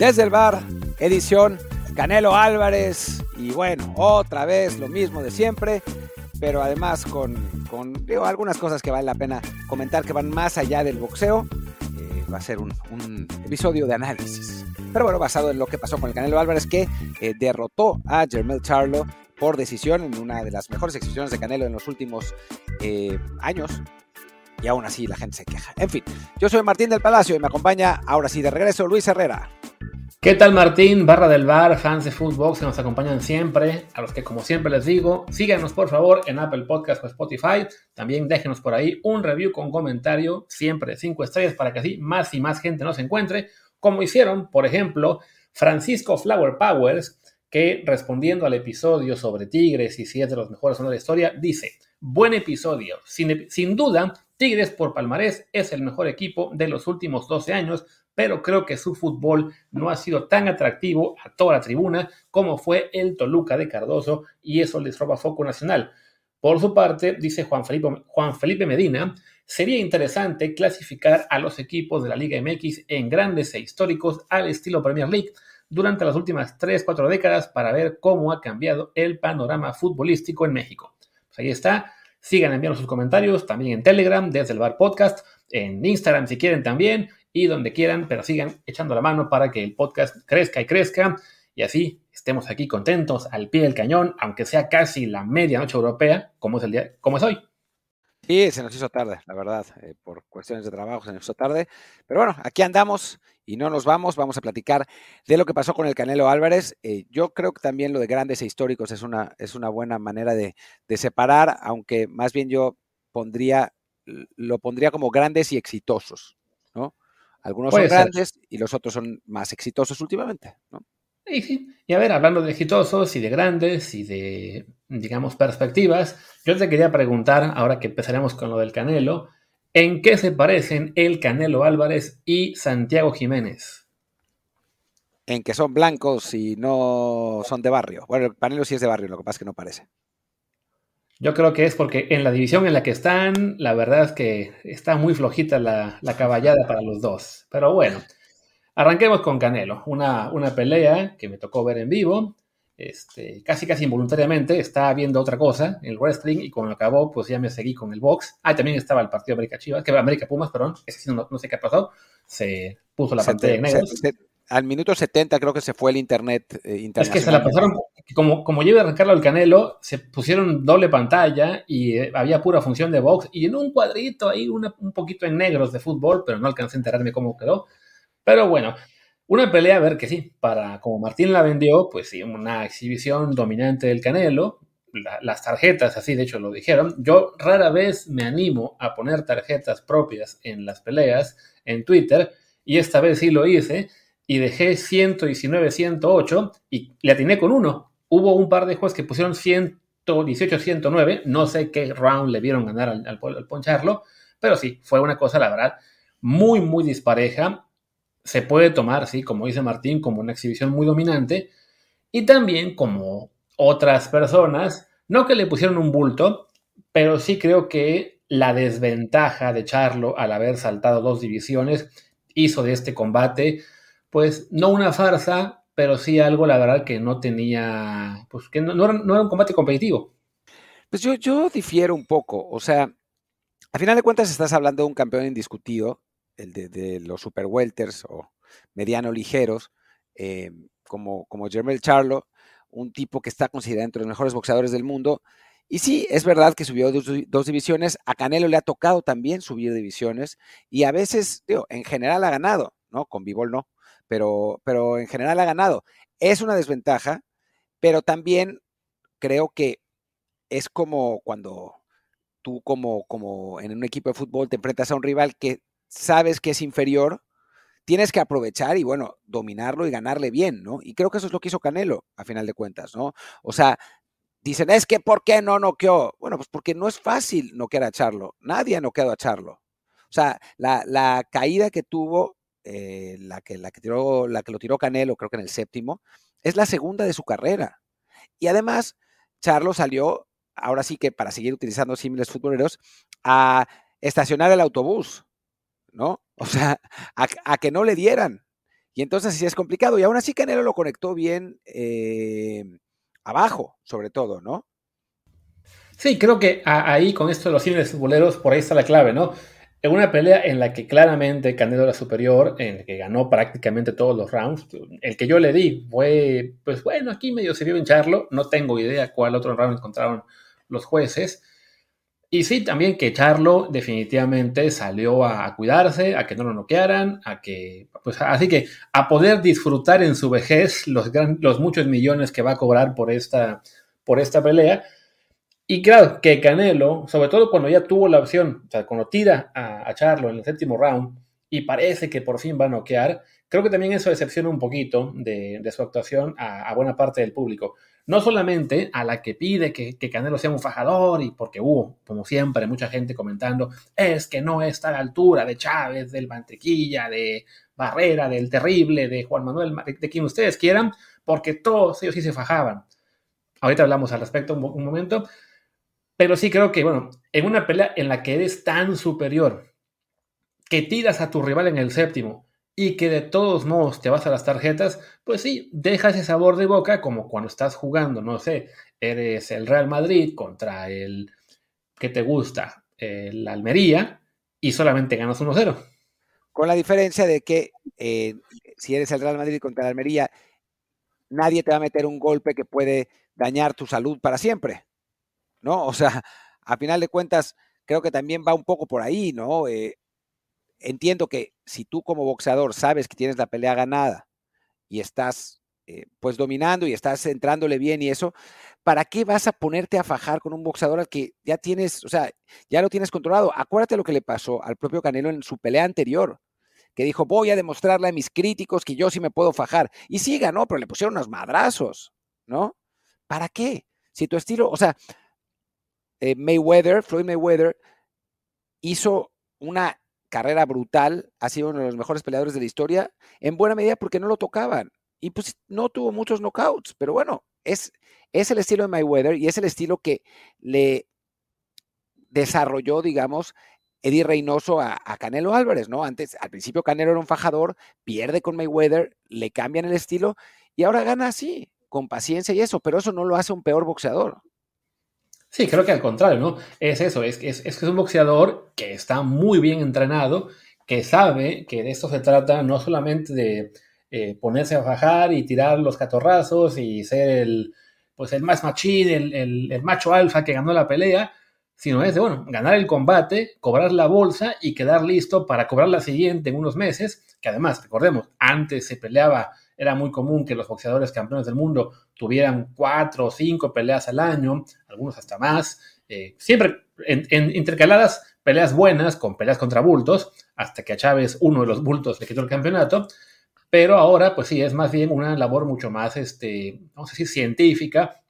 Desde el bar, edición Canelo Álvarez. Y bueno, otra vez lo mismo de siempre, pero además con, algunas cosas que vale la pena comentar que van más allá del boxeo. Eh, va a ser un, episodio de análisis. Pero bueno, basado en lo que pasó con el Canelo Álvarez, que eh, derrotó a Jermel Charlo por decisión en una de las mejores exhibiciones de Canelo en los últimos eh, años. Y aún así la gente se queja. En fin, yo soy Martín del Palacio y me acompaña ahora sí de regreso Luis Herrera. ¿Qué tal Martín, barra del bar, fans de Footbox que nos acompañan siempre? A los que como siempre les digo, síganos por favor en Apple Podcast o Spotify. También déjenos por ahí un review con comentario, siempre cinco estrellas para que así más y más gente nos encuentre. Como hicieron, por ejemplo, Francisco Flower Powers, que respondiendo al episodio sobre Tigres y si es de los mejores de la historia, dice, buen episodio, sin, sin duda, Tigres por palmarés es el mejor equipo de los últimos 12 años, pero creo que su fútbol no ha sido tan atractivo a toda la tribuna como fue el Toluca de Cardoso y eso les roba foco nacional. Por su parte, dice Juan Felipe, Medina, sería interesante clasificar a los equipos de la Liga MX en grandes e históricos al estilo Premier League durante las últimas 3-4 décadas para ver cómo ha cambiado el panorama futbolístico en México. Pues ahí está. Sigan enviando sus comentarios también en Telegram, desde el Bar Podcast, en Instagram si quieren también, y donde quieran, pero sigan echando la mano para que el podcast crezca y crezca y así estemos aquí contentos al pie del cañón, aunque sea casi la medianoche europea, como es el día, como es hoy. Sí, se nos hizo tarde, la verdad, eh, por cuestiones de trabajo se nos hizo tarde, pero bueno, aquí andamos y no nos vamos, vamos a platicar de lo que pasó con el Canelo Álvarez. Eh, yo creo que también lo de grandes e históricos es una, es una buena manera de, de separar, aunque más bien yo pondría, lo pondría como grandes y exitosos, ¿no? Algunos son grandes y los otros son más exitosos últimamente, ¿no? Y, y a ver, hablando de exitosos y de grandes y de, digamos, perspectivas, yo te quería preguntar, ahora que empezaremos con lo del Canelo, ¿en qué se parecen el Canelo Álvarez y Santiago Jiménez? En que son blancos y no son de barrio. Bueno, el Canelo sí es de barrio, lo que pasa es que no parece. Yo creo que es porque en la división en la que están, la verdad es que está muy flojita la, caballada para los dos. Pero bueno, arranquemos con Canelo. Una, una pelea que me tocó ver en vivo. Este, casi casi involuntariamente estaba viendo otra cosa, el wrestling, y cuando acabó, pues ya me seguí con el box. Ah, también estaba el partido América Chivas, que América Pumas, perdón, ese sí no, no, sé qué ha pasado. Se puso la pantalla en negro al minuto 70 creo que se fue el internet internacional. Eh, es que se la pasaron, como, como lleva a arrancarlo el Canelo, se pusieron doble pantalla y eh, había pura función de box y en un cuadrito ahí un poquito en negros de fútbol, pero no alcancé a enterarme cómo quedó. Pero bueno, una pelea, a ver que sí, para como Martín la vendió, pues sí, una exhibición dominante del Canelo. las tarjetas, así de hecho lo dijeron. Yo rara vez me animo a poner tarjetas propias en las peleas en Twitter y esta vez sí lo hice y dejé 119, 108 y le atiné con uno. Hubo un par de juegos que pusieron 118, 109. No sé qué round le vieron ganar al, al, poncharlo, pero sí, fue una cosa, la verdad, muy, muy dispareja. Se puede tomar, sí, como dice Martín, como una exhibición muy dominante. Y también como otras personas, no que le pusieron un bulto, pero sí creo que la desventaja de Charlo al haber saltado dos divisiones hizo de este combate pues no una farsa, pero sí algo, la verdad, que no tenía, pues que no, era, un combate competitivo. Pues yo, yo difiero un poco, o sea, a final de cuentas estás hablando de un campeón indiscutido, el de, los super welters o mediano ligeros, eh, como, como Jermel Charlo, un tipo que está considerado entre los mejores boxeadores del mundo. Y sí, es verdad que subió dos, dos, divisiones, a Canelo le ha tocado también subir divisiones y a veces, digo, en general ha ganado, ¿no? Con Bivol no pero, pero en general ha ganado. Es una desventaja, pero también creo que es como cuando tú como, como en un equipo de fútbol te enfrentas a un rival que sabes que es inferior, tienes que aprovechar y bueno, dominarlo y ganarle bien, ¿no? Y creo que eso es lo que hizo Canelo, a final de cuentas, ¿no? O sea, dicen, es que ¿por qué no noqueó? Bueno, pues porque no es fácil noquear a Charlo. Nadie ha noqueado a Charlo. O sea, la, la caída que tuvo eh, la, que, la, que tiró, la que lo tiró Canelo, creo que en el séptimo, es la segunda de su carrera. Y además, Charlo salió, ahora sí que para seguir utilizando símiles futboleros, a estacionar el autobús, ¿no? O sea, a, que no le dieran. Y entonces sí es complicado. Y aún así Canelo lo conectó bien eh, abajo, sobre todo, ¿no? Sí, creo que ahí con esto de los cines boleros, por ahí está la clave, ¿no? En una pelea en la que claramente Canelo era superior, en la que ganó prácticamente todos los rounds, el que yo le di fue, pues bueno, aquí medio se vio hincharlo, no tengo idea cuál otro round encontraron los jueces. Y sí, también que Charlo definitivamente salió a, cuidarse, a que no lo noquearan, a que, pues así que a poder disfrutar en su vejez los, los muchos millones que va a cobrar por esta, por esta pelea y claro, que Canelo, sobre todo cuando ya tuvo la opción, o sea, cuando tira a, Charlo en el séptimo round y parece que por fin va a noquear, creo que también eso decepciona un poquito de, su actuación a, buena parte del público. No solamente a la que pide que, Canelo sea un fajador y porque hubo, como siempre, mucha gente comentando, es que no está a la altura de Chávez, del Mantequilla, de Barrera, del Terrible, de Juan Manuel, de, quien ustedes quieran, porque todos ellos sí se fajaban. Ahorita hablamos al respecto un momento, pero sí creo que, bueno, en una pelea en la que eres tan superior, que tiras a tu rival en el séptimo y que de todos modos te vas a las tarjetas, pues sí, deja ese sabor de boca como cuando estás jugando, no sé, eres el Real Madrid contra el que te gusta, el Almería, y solamente ganas 1-0. Con la diferencia de que eh, si eres el Real Madrid contra el Almería, nadie te va a meter un golpe que puede dañar tu salud para siempre. ¿no? O sea, a final de cuentas, creo que también va un poco por ahí, ¿no? Eh, entiendo que si tú como boxeador sabes que tienes la pelea ganada y estás eh, pues dominando y estás entrándole bien y eso, ¿para qué vas a ponerte a fajar con un boxeador al que ya tienes, o sea, ya lo tienes controlado? Acuérdate lo que le pasó al propio Canelo en su pelea anterior, que dijo, voy a demostrarle a mis críticos que yo sí me puedo fajar. Y sí ganó, pero le pusieron unos madrazos, ¿no? ¿Para qué? Si tu estilo, o sea, eh, Mayweather, Floyd Mayweather, hizo una carrera brutal, ha sido uno de los mejores peleadores de la historia, en buena medida porque no lo tocaban. Y pues no tuvo muchos knockouts, pero bueno, es, es el estilo de Mayweather y es el estilo que le desarrolló, digamos, Eddie Reynoso a, a, Canelo Álvarez, ¿no? Antes, al principio Canelo era un fajador, pierde con Mayweather, le cambian el estilo y ahora gana así, con paciencia y eso, pero eso no lo hace un peor boxeador. Sí, creo que al contrario, ¿no? Es eso, es, es, es que es un boxeador que está muy bien entrenado, que sabe que de esto se trata no solamente de eh, ponerse a fajar y tirar los catorrazos y ser el, pues el más machín, el, el, macho alfa que ganó la pelea, sino es de, bueno, ganar el combate, cobrar la bolsa y quedar listo para cobrar la siguiente en unos meses, que además, recordemos, antes se peleaba era muy común que los boxeadores campeones del mundo tuvieran cuatro o cinco peleas al año, algunos hasta más, eh, siempre en, intercaladas peleas buenas con peleas contra bultos, hasta que a Chávez uno de los bultos le quitó el campeonato, pero ahora pues sí, es más bien una labor mucho más, este, vamos a decir, científica,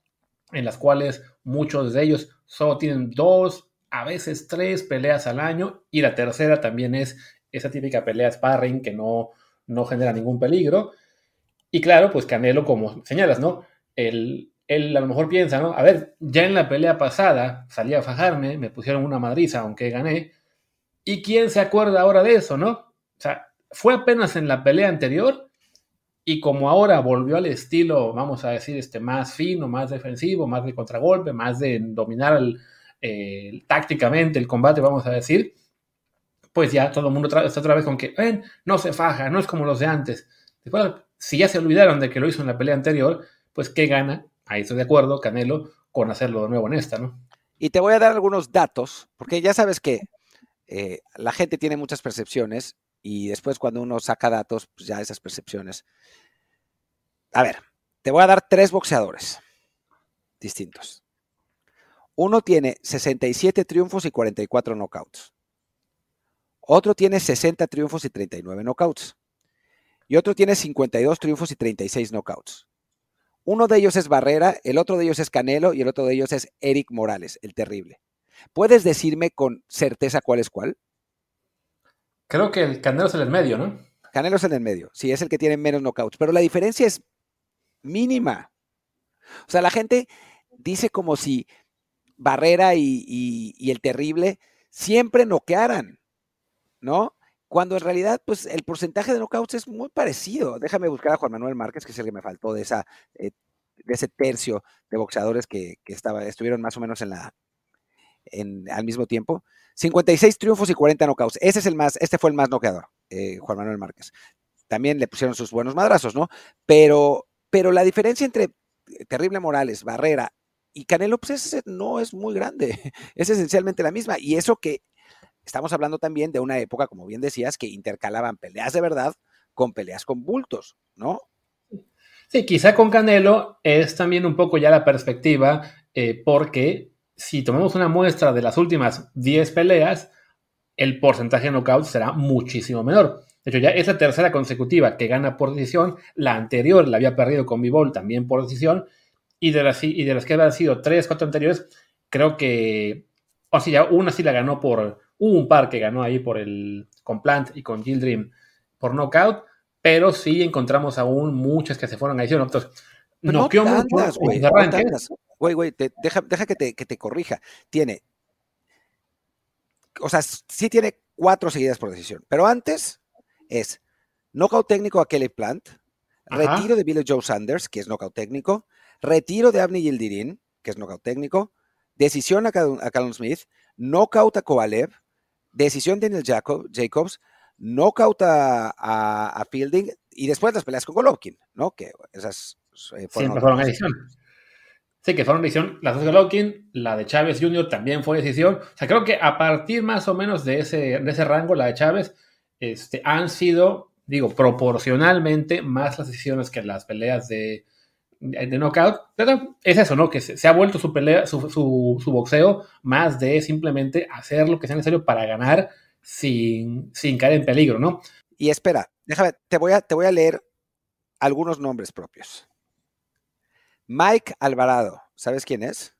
en las cuales muchos de ellos solo tienen dos, a veces tres peleas al año, y la tercera también es esa típica pelea sparring que no, no genera ningún peligro. Y claro, pues Canelo, como señalas, ¿no? Él, él a lo mejor piensa, ¿no? A ver, ya en la pelea pasada salí a fajarme, me pusieron una madriza, aunque gané. ¿Y quién se acuerda ahora de eso, no? O sea, fue apenas en la pelea anterior y como ahora volvió al estilo, vamos a decir, este, más fino, más defensivo, más de contragolpe, más de dominar tácticamente el combate, vamos a decir, pues ya todo el mundo está otra vez con que, ven, no se faja, no es como los de antes. Después si ya se olvidaron de que lo hizo en la pelea anterior, pues ¿qué gana? Ahí estoy de acuerdo, Canelo, con hacerlo de nuevo en esta, ¿no? Y te voy a dar algunos datos, porque ya sabes que eh, la gente tiene muchas percepciones y después cuando uno saca datos, pues ya esas percepciones. A ver, te voy a dar tres boxeadores distintos. Uno tiene 67 triunfos y 44 knockouts. Otro tiene 60 triunfos y 39 knockouts y otro tiene 52 triunfos y 36 knockouts. Uno de ellos es Barrera, el otro de ellos es Canelo y el otro de ellos es Eric Morales, el terrible. ¿Puedes decirme con certeza cuál es cuál? Creo que el Canelo es el medio, ¿no? Canelo es el en medio, sí, es el que tiene menos knockouts, pero la diferencia es mínima. O sea, la gente dice como si Barrera y, y el terrible siempre noquearan, ¿no? Cuando en realidad, pues el porcentaje de knockouts es muy parecido. Déjame buscar a Juan Manuel Márquez, que es el que me faltó de esa, eh, de ese tercio de boxeadores que, estuvieron más o menos en la, al mismo tiempo. 56 triunfos y 40 knockouts. Ese es el más, este fue el más noqueador, eh, Juan Manuel Márquez. También le pusieron sus buenos madrazos, ¿no? Pero, pero la diferencia entre Terrible Morales, Barrera y Canelo, pues no es muy grande. Es esencialmente la misma. Y eso que estamos hablando también de una época, como bien decías, que intercalaban peleas de verdad con peleas con bultos, ¿no? Sí, quizá con Canelo es también un poco ya la perspectiva, eh, porque si tomamos una muestra de las últimas 10 peleas, el porcentaje de knockout será muchísimo menor. De hecho, ya es la tercera consecutiva que gana por decisión. La anterior la había perdido con Bivol también por decisión. Y de las, y de las que habían sido tres, cuatro anteriores, creo que. O sea, ya una sí la ganó por, Hubo un par que ganó ahí por el, con Plant y con Gildrim por knockout, pero sí encontramos aún muchas que se fueron a edición. Entonces, no tantas, güey. Güey, güey, deja, deja que, te, que te corrija. Tiene, o sea, sí tiene cuatro seguidas por decisión, pero antes es knockout técnico a Kelly Plant, retiro de Billy Joe Sanders, que es knockout técnico, retiro de Abney Yildirim, que es knockout técnico, decisión a, a Callum Smith, knockout a Kovalev, decisión de Daniel Jacobs, knockout a, a, Fielding y después las peleas con Golovkin, ¿no? Que esas eh, fueron, Siempre fueron edición. Sí, que fueron edición. Las dos de Golovkin, la de Chávez Jr. también fue decisión. O sea, creo que a partir más o menos de ese, de ese rango, la de Chávez, este, han sido, digo, proporcionalmente más las decisiones que las peleas de, de knockout, pero es eso, ¿no? Que se, ha vuelto su pelea, su, su, boxeo más de simplemente hacer lo que sea necesario para ganar sin, sin caer en peligro, ¿no? Y espera, déjame, te voy a, te voy a leer algunos nombres propios. Mike Alvarado, ¿sabes quién es?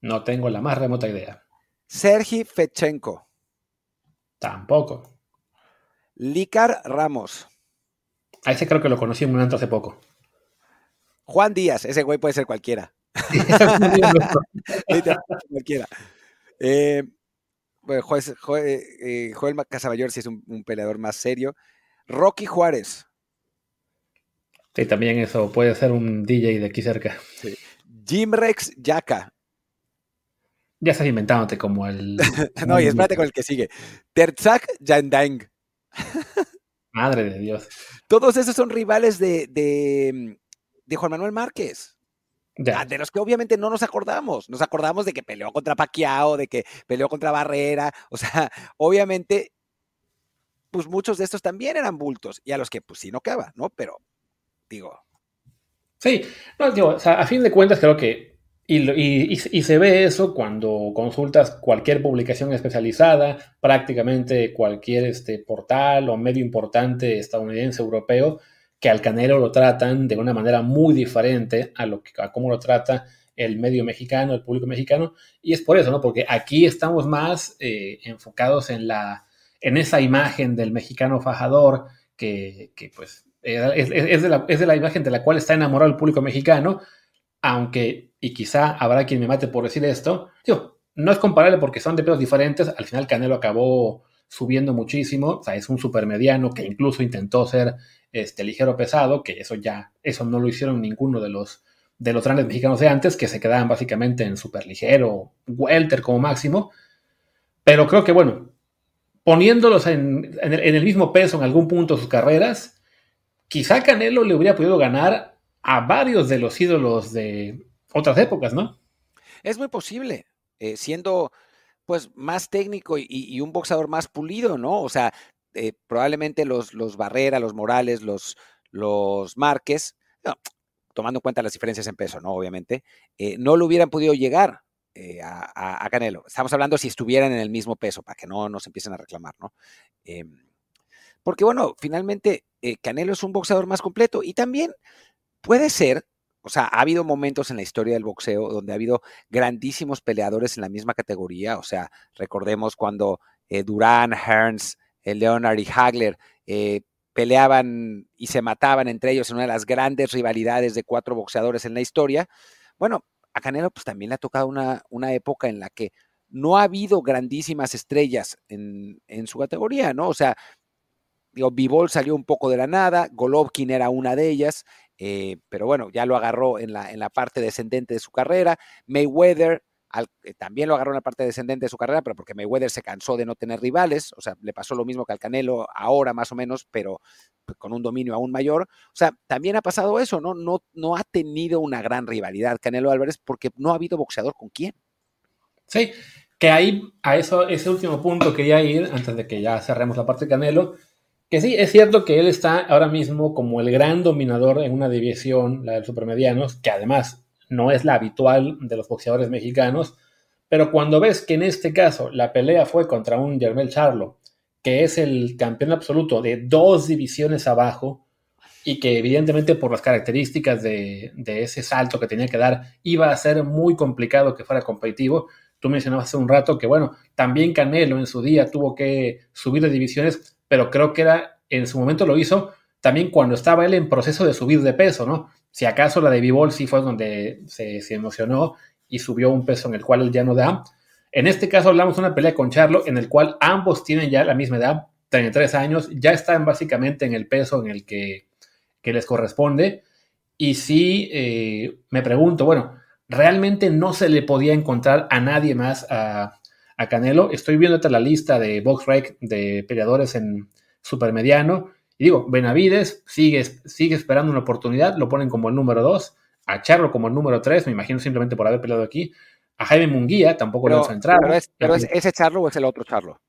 No tengo la más remota idea. Sergi Fechenko. Tampoco. Licar Ramos. A ese creo que lo conocí en un momento hace poco. Juan Díaz, ese güey puede ser cualquiera. cualquiera. Eh, eh, Joel, Casabayor sí es un, peleador más serio. Rocky Juárez. Sí, también eso puede ser un DJ de aquí cerca. Jim Rex Yaka. Ya estás inventándote como el. no, y espérate con el que sigue. Terzak Yandang. Madre de Dios. Todos esos son rivales de, de Juan Manuel Márquez. Ah, de los que obviamente no nos acordamos. Nos acordamos de que peleó contra Paquiao, de que peleó contra Barrera. O sea, obviamente, pues muchos de estos también eran bultos. Y a los que, pues sí, no quedaba, ¿no? Pero, digo. Sí, no, digo, o sea, a fin de cuentas creo que. Y, y, se ve eso cuando consultas cualquier publicación especializada, prácticamente cualquier este, portal o medio importante estadounidense, europeo que al Canelo lo tratan de una manera muy diferente a, lo que, a cómo lo trata el medio mexicano, el público mexicano, y es por eso, ¿no? Porque aquí estamos más eh, enfocados en, la, en esa imagen del mexicano fajador, que, pues es, de la, es, de la, imagen de la cual está enamorado el público mexicano, aunque, y quizá habrá quien me mate por decir esto, digo, no es comparable porque son de pelos diferentes, al final Canelo acabó subiendo muchísimo, o sea, es un supermediano que incluso intentó ser este, ligero pesado, que eso ya, eso no lo hicieron ninguno de los, de los grandes mexicanos de antes, que se quedaban básicamente en super ligero, welter como máximo. Pero creo que, bueno, poniéndolos en, el, mismo peso en algún punto de sus carreras, quizá Canelo le hubiera podido ganar a varios de los ídolos de otras épocas, ¿no? Es muy posible, eh, siendo pues más técnico y, un boxeador más pulido, ¿no? O sea, eh, probablemente los, los Barrera, los Morales, los, los Márquez, tomando en cuenta las diferencias en peso, ¿no? Obviamente, eh, no lo hubieran podido llegar eh, a, Canelo. Estamos hablando si estuvieran en el mismo peso, para que no nos empiecen a reclamar, ¿no? Em, porque, bueno, finalmente Canelo es un boxeador más completo y también puede ser, o sea, ha habido momentos en la historia del boxeo donde ha habido grandísimos peleadores en la misma categoría, o sea, recordemos cuando Durán, Hearns, Leonard y Hagler eh, peleaban y se mataban entre ellos en una de las grandes rivalidades de cuatro boxeadores en la historia. Bueno, a Canelo pues también le ha tocado una, una época en la que no ha habido grandísimas estrellas en, su categoría, ¿no? O sea, digo, Bivol salió un poco de la nada, Golovkin era una de ellas, eh, pero bueno, ya lo agarró en la, en la parte descendente de su carrera. Mayweather eh, también lo agarró en la parte descendente de su carrera, pero porque Mayweather se cansó de no tener rivales, o sea, le pasó lo mismo que al Canelo ahora más o menos, pero con un dominio aún mayor. O sea, también ha pasado eso, ¿no? No, no ha tenido una gran rivalidad Canelo Álvarez porque no ha habido boxeador con quién. Sí, que ahí a eso, ese último punto quería ir, antes de que ya cerremos la parte de Canelo, que sí, es cierto que él está ahora mismo como el gran dominador en una división, la del supermedianos, que además no es la habitual de los boxeadores mexicanos, pero cuando ves que en este caso la pelea fue contra un Germel Charlo, que es el campeón absoluto de dos divisiones abajo, y que evidentemente por las características de, ese salto que tenía que dar iba a ser muy complicado que fuera competitivo. Tú mencionabas hace un rato que, bueno, también Canelo en su día tuvo que subir de divisiones, pero creo que era, en su momento lo hizo también cuando estaba él en proceso de subir de peso, ¿no? Si acaso la de b sí fue donde se, emocionó y subió un peso en el cual él ya no da. En este caso hablamos de una pelea con Charlo en el cual ambos tienen ya la misma edad, 33 años, ya están básicamente en el peso en el que, les corresponde. Y sí, eh, me pregunto, bueno, realmente no se le podía encontrar a nadie más a, a Canelo. Estoy viendo la lista de BoxRec de peleadores en supermediano y digo, Benavides sigue, sigue esperando una oportunidad, lo ponen como el número 2, a Charlo como el número 3, me imagino simplemente por haber peleado aquí. A Jaime Munguía tampoco lo han centrado. Pero, es, ese Charlo o es el otro Charlo.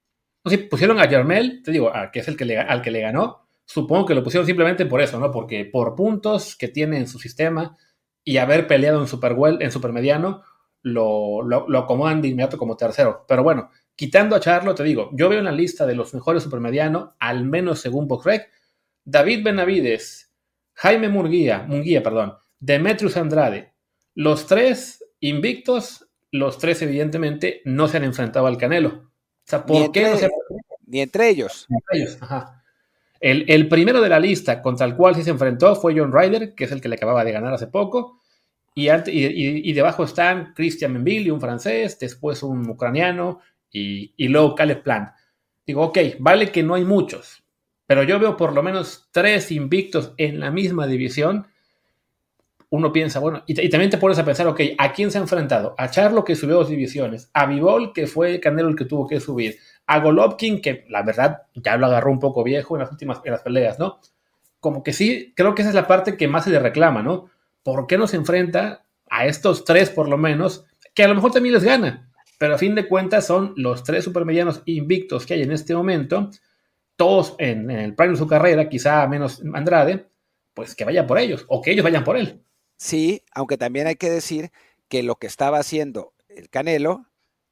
No, sí, pusieron a Germel, te digo, que es el que le, al que le ganó. Supongo que lo pusieron simplemente por eso, ¿no? Porque por puntos que tiene en su sistema y haber peleado en super well, en supermediano, lo, lo, lo acomodan de inmediato como tercero. Pero bueno, quitando a Charlo, te digo, yo veo una lista de los mejores supermediano, al menos según BoxRec, David Benavides, Jaime Murguía, Munguía, perdón, Demetrius Andrade, los tres invictos, los tres evidentemente no se han enfrentado al Canelo. O sea, ¿por ni qué entre, no se... Ni entre ellos. entre ellos, ajá. El, primero de la lista contra el cual sí se enfrentó fue John Ryder, que es el que le acababa de ganar hace poco. Y, y, debajo están Christian Menville, un francés, después un ucraniano y, y luego Caleb Plant. Digo, ok, vale que no hay muchos, pero yo veo por lo menos tres invictos en la misma división. Uno piensa, bueno, y, también te pones a pensar, ok, ¿a quién se ha enfrentado? A Charlo, que subió dos divisiones, a Vivol, que fue Canelo el que tuvo que subir, a Golovkin, que la verdad ya lo agarró un poco viejo en las últimas en las peleas, ¿no? Como que sí, creo que esa es la parte que más se le reclama, ¿no? ¿Por qué no se enfrenta a estos tres, por lo menos, que a lo mejor también les gana? Pero a fin de cuentas son los tres supermedianos invictos que hay en este momento todos en, el prime de su carrera, quizá menos Andrade, pues que vaya por ellos o que ellos vayan por él. Sí, aunque también hay que decir que lo que estaba haciendo el Canelo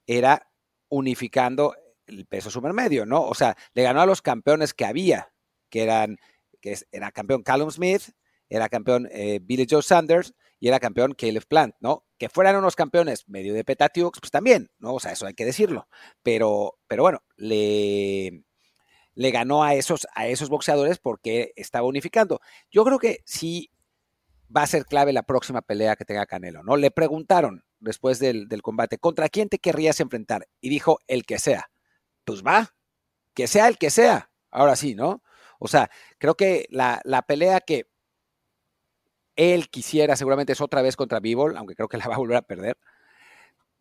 era unificando el peso supermedio, ¿no? O sea, le ganó a los campeones que había, que eran, que era campeón Callum Smith, era campeón eh, Billy Joe Sanders y era campeón Caleb Plant, ¿no? Que fueran unos campeones medio de Petatiux, pues también, ¿no? O sea, eso hay que decirlo. Pero, pero bueno, le, le ganó a esos, a esos boxeadores porque estaba unificando. Yo creo que sí va a ser clave la próxima pelea que tenga Canelo, ¿no? Le preguntaron después del, combate, ¿contra quién te querrías enfrentar? Y dijo, el que sea. Pues va, que sea el que sea. Ahora sí, ¿no? O sea, creo que la, la pelea que él quisiera seguramente es otra vez contra Bivol, aunque creo que la va a volver a perder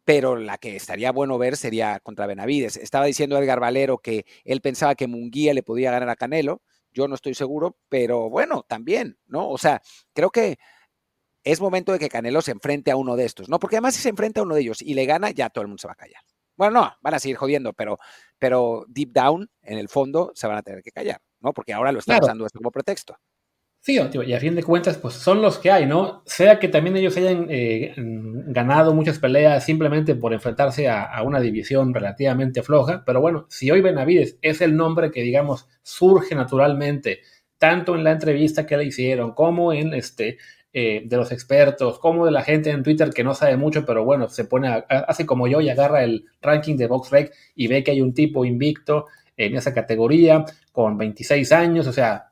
pero la que estaría bueno ver sería contra Benavides. Estaba diciendo Edgar Valero que él pensaba que Munguía le podía ganar a Canelo. Yo no estoy seguro, pero bueno, también, ¿no? O sea, creo que es momento de que Canelo se enfrente a uno de estos, ¿no? Porque además si se enfrenta a uno de ellos y le gana, ya todo el mundo se va a callar. Bueno, no, van a seguir jodiendo, pero, pero deep down, en el fondo, se van a tener que callar, ¿no? Porque ahora lo están usando esto como pretexto. Sí, y a fin de cuentas, pues son los que hay, ¿no? Sea que también ellos hayan eh, ganado muchas peleas simplemente por enfrentarse a, una división relativamente floja, pero bueno, si hoy Benavides es el nombre que, digamos, surge naturalmente, tanto en la entrevista que le hicieron, como en este, eh, de los expertos, como de la gente en Twitter que no sabe mucho, pero bueno, se pone, hace como yo y agarra el ranking de BoxRec y ve que hay un tipo invicto en esa categoría con 26 años, o sea,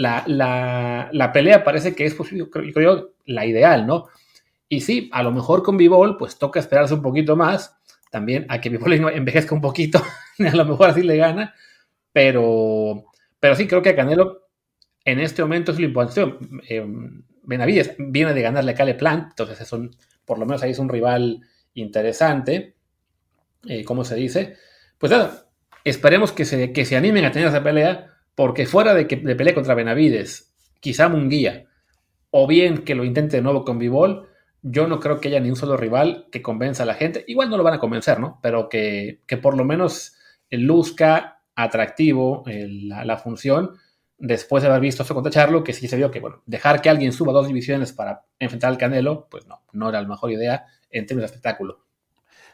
la, pelea parece que es, pues, yo creo, la ideal, ¿no? Y sí, a lo mejor con Bivol, pues toca esperarse un poquito más, también a que Bivol envejezca un poquito, a lo mejor así le gana, pero, Pero sí, creo que a Canelo en este momento es lo importante. Eh, Benavides viene de ganarle a Cale Plant, entonces es un, por lo menos ahí es un rival interesante, eh, ¿cómo se dice? Pues nada, esperemos que se, que se animen a tener esa pelea, porque fuera de que de pelea contra Benavides, quizá Munguía, o bien que lo intente de nuevo con Bivol, yo no creo que haya ni un solo rival que convenza a la gente. Igual no lo van a convencer, ¿no? Pero que, por lo menos luzca atractivo la, función después de haber visto eso contra Charlo, que sí se vio que, bueno, dejar que alguien suba dos divisiones para enfrentar al Canelo, pues no, no era la mejor idea en términos de espectáculo.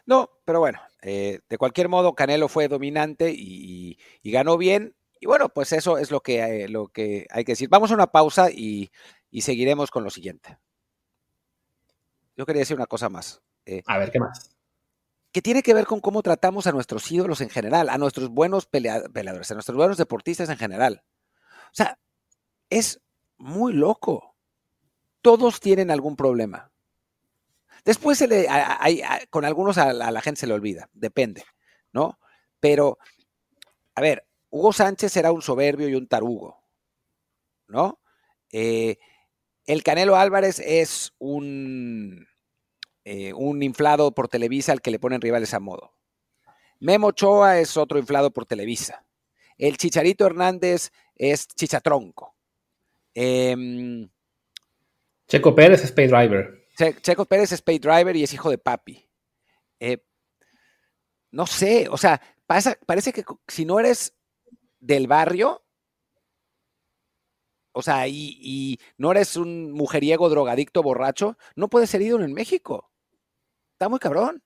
No, pero bueno, eh, de cualquier modo, Canelo fue dominante y, ganó bien. Y bueno, pues eso es lo que, eh, lo que hay que decir. Vamos a una pausa y, seguiremos con lo siguiente. Yo quería decir una cosa más. Eh, a ver, ¿qué más? Que tiene que ver con cómo tratamos a nuestros ídolos en general, a nuestros buenos peleadores, a nuestros buenos deportistas en general. O sea, es muy loco. Todos tienen algún problema. Después se le, con algunos a la, gente se le olvida, depende, ¿no? Pero, a ver, Hugo Sánchez era un soberbio y un tarugo, ¿no? Eh, el Canelo Álvarez es un, eh, un inflado por Televisa al que le ponen rivales a modo. Memo Ochoa es otro inflado por Televisa. El Chicharito Hernández es chichatronco. Em, Checo Pérez es pay driver. Checo Pérez es pay driver y es hijo de papi. Eh, no sé, o sea, parece que si no eres del barrio, o sea, y, y, no eres un mujeriego drogadicto borracho, no puedes ser ídolo en México. Está muy cabrón.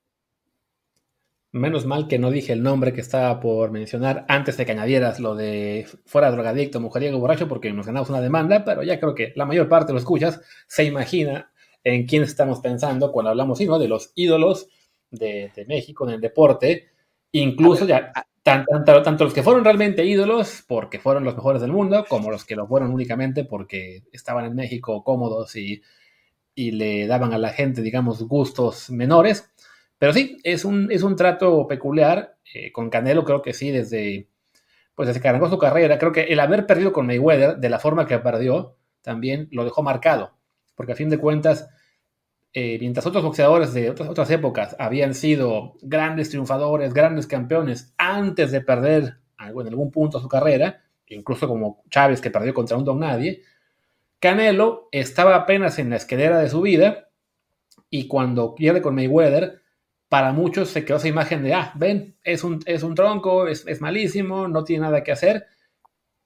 Menos mal que no dije el nombre que estaba por mencionar antes de que añadieras lo de fuera drogadicto, mujeriego, borracho, porque nos ganamos una demanda, pero ya creo que la mayor parte de los escuchas se imagina en quién estamos pensando cuando hablamos ¿no? de los ídolos de, México en el deporte, incluso ya tanto, tanto, los que fueron realmente ídolos porque fueron los mejores del mundo, como los que lo fueron únicamente porque estaban en México cómodos y, y le daban a la gente, digamos, gustos menores pero sí, es un, es un trato peculiar. Eh, con Canelo creo que sí, desde, pues desde que arrancó su carrera, creo que el haber perdido con Mayweather de la forma que perdió también lo dejó marcado. Porque a fin de cuentas, eh, mientras otros boxeadores de otras, otras épocas habían sido grandes triunfadores, grandes campeones antes de perder en algún punto su carrera, incluso como Chávez que perdió contra un don nadie, Canelo estaba apenas en la esquelera de su vida y cuando pierde con Mayweather, para muchos se quedó esa imagen de, ah, ven, es un, es un tronco, es, malísimo, no tiene nada que hacer.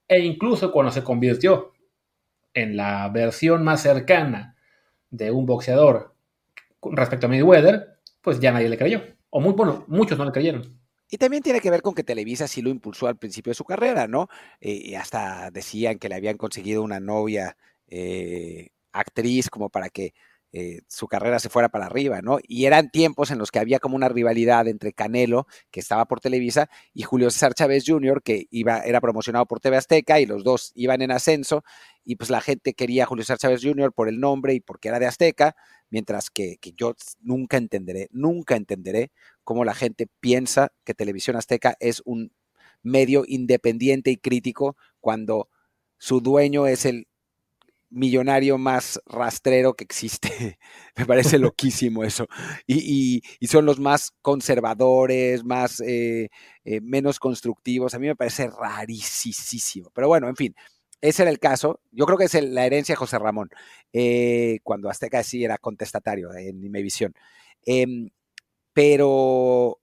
E incluso cuando se convirtió en la versión más cercana de un boxeador respecto a Mayweather, pues ya nadie le creyó. O muy bueno, muchos no le creyeron. Y también tiene que ver con que Televisa sí lo impulsó al principio de su carrera, ¿no? Eh, y hasta decían que le habían conseguido una novia eh, actriz como para que eh, su carrera se fuera para arriba, ¿no? Y eran tiempos en los que había como una rivalidad entre Canelo, que estaba por Televisa, y Julio César Chávez Jr., que iba, era promocionado por TV Azteca, y los dos iban en ascenso, y pues la gente quería a Julio César Chávez Jr. por el nombre y porque era de Azteca, mientras que, que yo nunca entenderé, nunca entenderé cómo la gente piensa que Televisión Azteca es un medio independiente y crítico cuando su dueño es el millonario más rastrero que existe. Me parece loquísimo eso. Y, son los más conservadores, más eh, eh, menos constructivos. A mí me parece rarísimo. Pero bueno, en fin, ese era el caso. Yo creo que es la herencia de José Ramón, eh, cuando Azteca sí era contestatario en mi visión. Em, pero,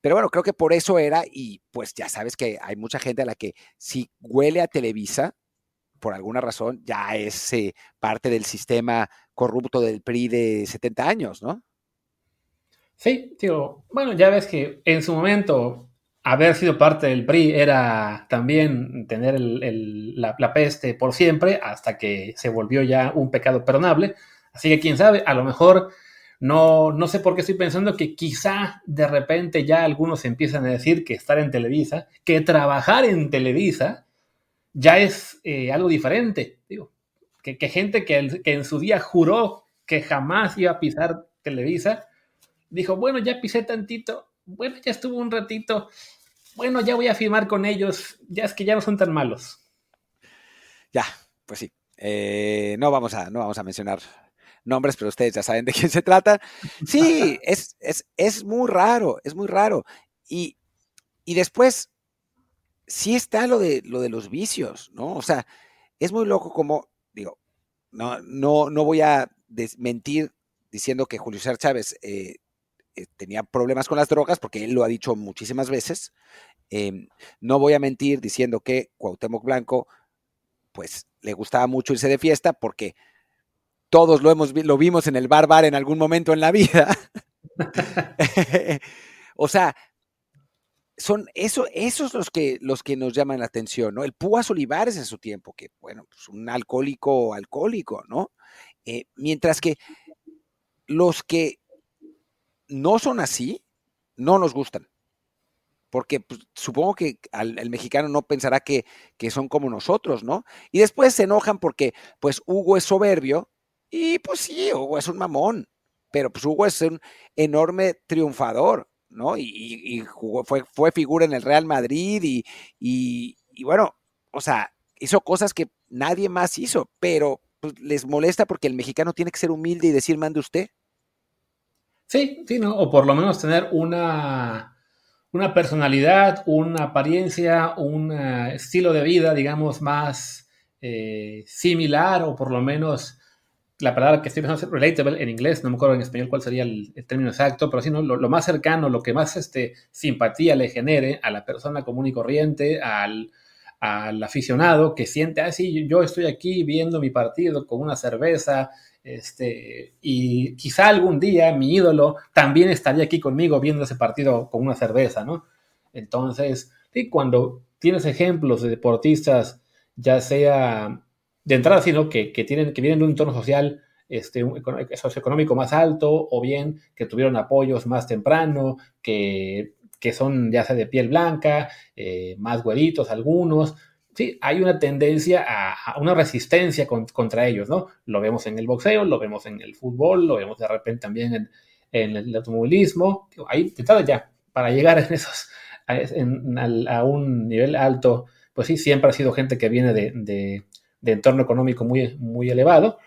pero bueno, creo que por eso era, y pues ya sabes que hay mucha gente a la que si huele a Televisa, por alguna razón, ya es eh, parte del sistema corrupto del PRI de 70 años, ¿no? Sí, digo, bueno, ya ves que en su momento haber sido parte del PRI era también tener la, peste por siempre, hasta que se volvió ya un pecado perdonable. Así que quién sabe, a lo mejor no, no sé por qué estoy pensando que quizá de repente ya algunos empiezan a decir que estar en Televisa, que trabajar en Televisa ya es eh, algo diferente. Digo, que, gente que, en su día juró que jamás iba a pisar Televisa, dijo, bueno, ya pisé tantito, bueno, ya estuvo un ratito, bueno, ya voy a firmar con ellos, ya es que ya no son tan malos. Ya, pues sí. Eh, no, vamos a, no vamos a mencionar nombres, pero ustedes ya saben de quién se trata. Sí, es, es, es muy raro, es muy raro. Y, y después, sí está lo de, lo de los vicios, ¿no? O sea, es muy loco como, digo, no, no, no voy a mentir diciendo que Julio César Chávez eh, tenía problemas con las drogas, porque él lo ha dicho muchísimas veces. Em, no voy a mentir diciendo que Cuauhtémoc Blanco, pues le gustaba mucho irse de fiesta, porque todos lo, hemos, lo vimos en el bar bar en algún momento en la vida. o sea, son eso, esos los que, los que nos llaman la atención, ¿no? El Púas Olivares en su tiempo, que bueno, pues un alcohólico alcohólico, ¿no? Eh, mientras que los que no son así, no nos gustan. Porque pues, supongo que el mexicano no pensará que, que, son como nosotros, ¿no? Y después se enojan porque, pues, Hugo es soberbio y, pues sí, Hugo es un mamón, pero pues Hugo es un enorme triunfador, ¿no? Y, jugó, fue, fue, figura en el Real Madrid y, y, bueno, o sea, hizo cosas que nadie más hizo, pero pues, les molesta porque el mexicano tiene que ser humilde y decir mande usted. Sí, sí, ¿no? O por lo menos tener una, una personalidad, una apariencia, un eh, estilo de vida, digamos, más eh, similar o por lo menos la palabra que estoy pensando relatable en inglés, no me acuerdo en español cuál sería el, término exacto, pero sí, ¿no? lo, más cercano, lo que más este, simpatía le genere a la persona común y corriente, al, aficionado que siente, ah, sí, yo estoy aquí viendo mi partido con una cerveza, este, y quizá algún día mi ídolo también estaría aquí conmigo viendo ese partido con una cerveza, ¿no? Entonces, sí, cuando tienes ejemplos de deportistas, ya sea de entrada, sino que, que, tienen, que vienen de un entorno social este, socioeconómico más alto, o bien que tuvieron apoyos más temprano, que, que son ya sea de piel blanca, eh, más güeritos algunos. Sí, hay una tendencia a, una resistencia contra ellos, ¿no? Lo vemos en el boxeo, lo vemos en el fútbol, lo vemos de repente también en, el automovilismo. Ahí, de ya, para llegar en esos, a, un nivel alto, pues sí, siempre ha sido gente que viene de de entorno económico muy, muy elevado.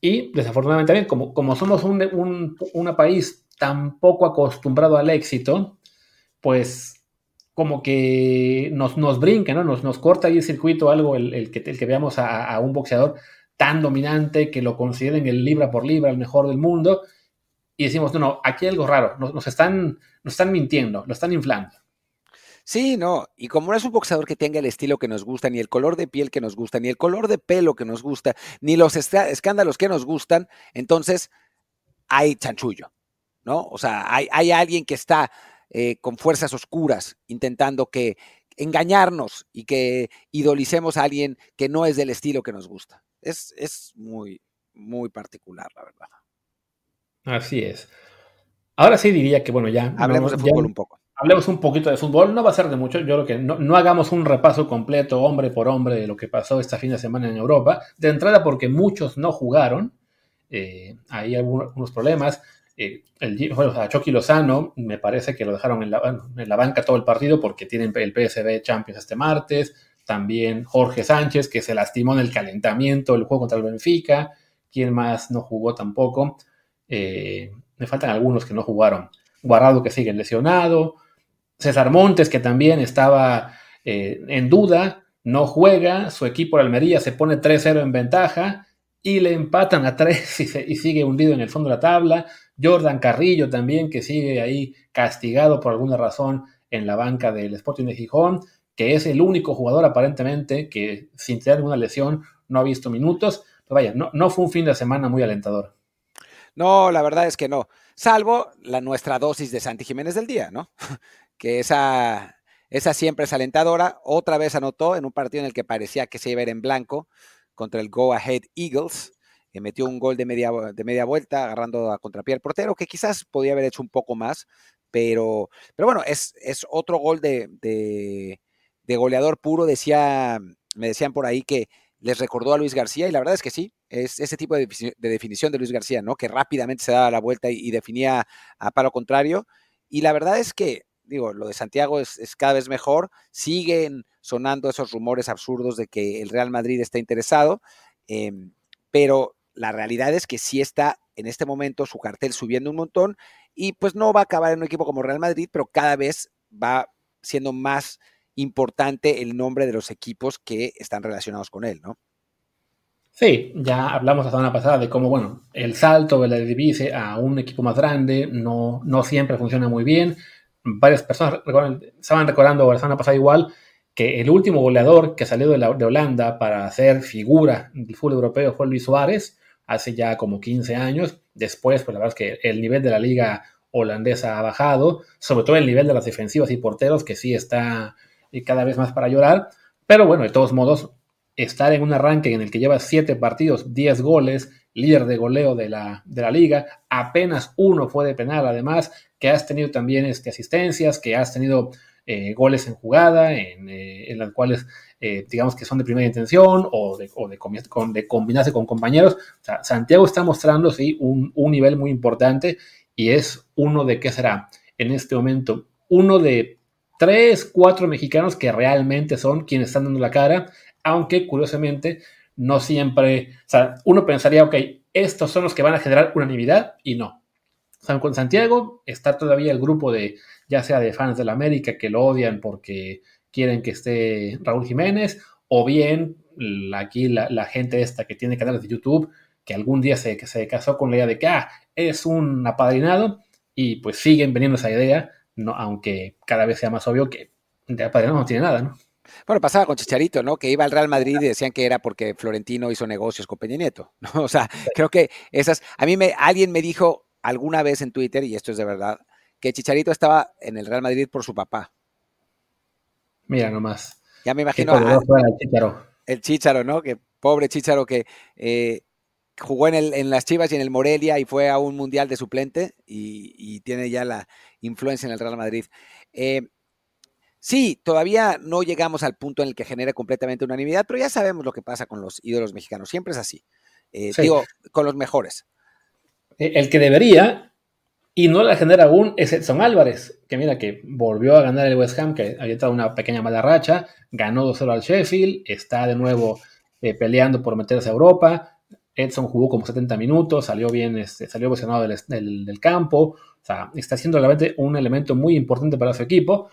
Y desafortunadamente también, como, como somos un, un país tan poco acostumbrado al éxito, pues como que nos, nos brinca, ¿no? Nos, nos corta ahí el circuito algo, el, el, que, veamos a, un boxeador tan dominante que lo consideren el libra por libra el mejor del mundo y decimos, no, no, aquí hay algo raro, nos, nos, están, nos están mintiendo, lo están inflando. Sí, no, y como no es un boxeador que tenga el estilo que nos gusta, ni el color de piel que nos gusta, ni el color de pelo que nos gusta, ni los escándalos que nos gustan, entonces hay chanchullo, ¿no? O sea, hay, hay alguien que está eh, con fuerzas oscuras intentando que engañarnos y que idolicemos a alguien que no es del estilo que nos gusta. Es, es muy, muy particular, la verdad. Así es. Ahora sí diría que, bueno, ya. Hablemos de fútbol un poco hablemos un poquito de fútbol. No va a ser de mucho. Yo creo que no, hagamos un repaso completo, hombre por hombre, de lo que pasó esta fin de semana en Europa. De entrada, porque muchos no jugaron. Eh, hay algunos problemas. Eh, el, Chucky Lozano, me parece que lo dejaron en la, banca todo el partido porque tienen el PSV Champions este martes. También Jorge Sánchez, que se lastimó en el calentamiento del juego contra el Benfica. ¿Quién más no jugó tampoco? Eh, me faltan algunos que no jugaron. Guardado que sigue lesionado. César Montes, que también estaba eh, en duda, no juega, su equipo Almería se pone 3-0 en ventaja y le empatan a 3 y, sigue hundido en el fondo de la tabla. Jordan Carrillo también, que sigue ahí castigado por alguna razón en la banca del Sporting de Gijón, que es el único jugador aparentemente que sin tener ninguna lesión no ha visto minutos. Pero vaya, no, no fue un fin de semana muy alentador. No, la verdad es que no. Salvo la nuestra dosis de Santi Jiménez del día, ¿no? que esa, esa siempre es alentadora. Otra vez anotó en un partido en el que parecía que se iba a ir en blanco contra el Go Ahead Eagles. Que metió un gol de media, de media vuelta agarrando a contrapié al portero, que quizás podía haber hecho un poco más, pero, pero bueno, es, es otro gol de, de, goleador puro. Decía, me decían por ahí que les recordó a Luis García, y la verdad es que sí, es ese tipo de, definición de Luis García, ¿no? Que rápidamente se daba la vuelta y, definía a palo contrario. Y la verdad es que digo, lo de Santiago es, cada vez mejor, siguen sonando esos rumores absurdos de que el Real Madrid está interesado, em, pero la realidad es que sí está en este momento su cartel subiendo un montón y pues no va a acabar en un equipo como Real Madrid, pero cada vez va siendo más importante el nombre de los equipos que están relacionados con él, ¿no? Sí, ya hablamos la semana pasada de cómo, bueno, el salto de la divise a un equipo más grande no, no siempre funciona muy bien. Varias personas estaban recordando la semana pasada igual que el último goleador que salió de, de Holanda para hacer figura del fútbol europeo fue Luis Suárez, hace ya como 15 años. Después, pues la verdad es que el nivel de la liga holandesa ha bajado, sobre todo el nivel de las defensivas y porteros, que sí está cada vez más para llorar. Pero bueno, de todos modos, estar en un arranque en el que llevas 7 partidos, 10 goles, líder de goleo de la, de la, liga, apenas uno fue de penal, además, que has tenido también este, asistencias, que has tenido eh, goles en jugada, en, eh, las cuales eh, digamos que son de primera intención o de, o de, combinarse con compañeros. Santiago está mostrando sí, un, un nivel muy importante y es uno de, ¿qué será? En este momento, uno de tres, cuatro mexicanos que realmente son quienes están dando la cara aunque curiosamente no siempre, o sea, uno pensaría, ok, estos son los que van a generar unanimidad y no. O sea, con Santiago está todavía el grupo de, ya sea de fans de la América que lo odian porque quieren que esté Raúl Jiménez, o bien aquí la, gente esta que tiene canales de YouTube, que algún día se, se casó con la idea de que ah, es un apadrinado, y pues siguen vendiendo esa idea, no, aunque cada vez sea más obvio que de apadrinado no tiene nada, ¿no? Bueno, pasaba con Chicharito, ¿no? Que iba al Real Madrid y decían que era porque Florentino hizo negocios con Peña Nieto, ¿no? O sea, creo que esas, a mí me, alguien me dijo alguna vez en Twitter, y esto es de verdad, que Chicharito estaba en el Real Madrid por su papá. Mira nomás. Ya me imagino. el, Chicharo. el Chicharo, ¿no? Que pobre Chicharo que eh, jugó en, el, en las Chivas y en el Morelia y fue a un mundial de suplente y, y tiene ya la influencia en el Real Madrid. Eh, Sí, todavía no llegamos al punto en el que genere completamente unanimidad, pero ya sabemos lo que pasa con los ídolos mexicanos. Siempre es así. Eh, digo, con los mejores. El que debería, y no la genera aún, es Edson Álvarez, que mira que volvió a ganar el West Ham, que había estado una pequeña mala racha, ganó 2-0 al Sheffield, está de nuevo eh, peleando por meterse a Europa. Edson jugó como 70 minutos, salió bien, este, salió posicionado del, del, campo, o sea, está siendo realmente un elemento muy importante para su equipo.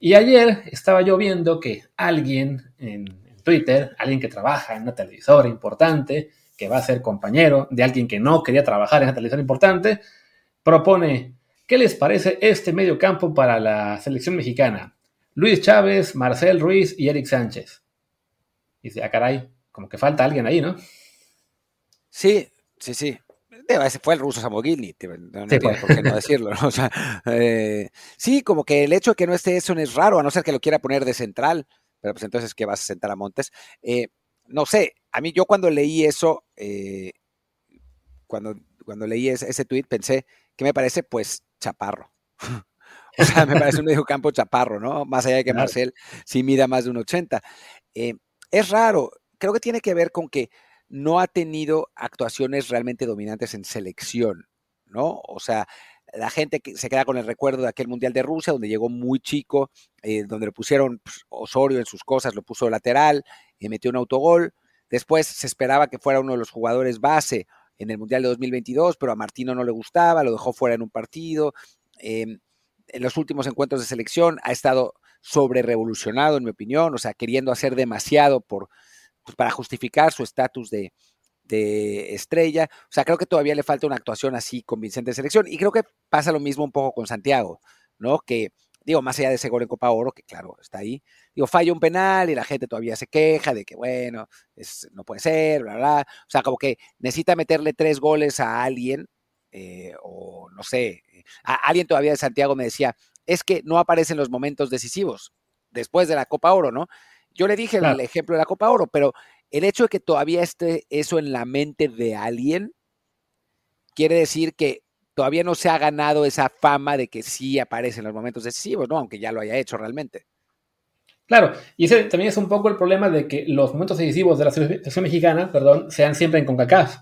Y ayer estaba yo viendo que alguien en, Twitter, alguien que trabaja en una televisora importante, que va a ser compañero de alguien que no quería trabajar en una televisora importante, propone, ¿qué les parece este medio campo para la selección mexicana? Luis Chávez, Marcel Ruiz y Eric Sánchez. Y dice, ah, caray, como que falta alguien ahí, ¿no? Sí, sí, sí ese fue el ruso Samogilny, no, sí, por qué no decirlo, ¿no? O sea, eh, sí, como que el hecho de que no esté eso es raro, a no ser que lo quiera poner de central, pero pues entonces, ¿qué vas a sentar a Montes? Eh, no sé, a mí yo cuando leí eso, eh, cuando, cuando leí ese, ese tweet, pensé que me parece, pues, chaparro. o sea, me parece un medio campo chaparro, ¿no? Más allá de que Marcel sí mida más de un 80. es raro, creo que tiene que ver con que no ha tenido actuaciones realmente dominantes en selección, ¿no? O sea, la gente que se queda con el recuerdo de aquel Mundial de Rusia, donde llegó muy chico, eh, donde le pusieron pues, Osorio en sus cosas, lo puso lateral, y metió un autogol. Después se esperaba que fuera uno de los jugadores base en el Mundial de 2022, pero a Martino no le gustaba, lo dejó fuera en un partido. Em, en los últimos encuentros de selección ha estado sobre revolucionado, en mi opinión, o sea, queriendo hacer demasiado por, pues, para justificar su estatus de, estrella. O sea, creo que todavía le falta una actuación así convincente de selección. Y creo que pasa lo mismo un poco con Santiago, ¿no? Que, digo, más allá de ese gol en Copa Oro, que claro, está ahí, digo, falla un penal y la gente todavía se queja de que, bueno, es, no puede ser, bla, bla. O sea, como que necesita meterle tres goles a alguien, eh, o no sé, a alguien todavía de Santiago me decía, es que no aparecen los momentos decisivos después de la Copa Oro, ¿no? Yo le dije el ejemplo de la Copa Oro, pero el hecho de que todavía esté eso en la mente de alguien quiere decir que todavía no se ha ganado esa fama de que sí aparece en los momentos decisivos, ¿no? Aunque ya lo haya hecho realmente. Claro, y ese también es un poco el problema de que los momentos decisivos de la selección mexicana, perdón, sean siempre en CONCACAF.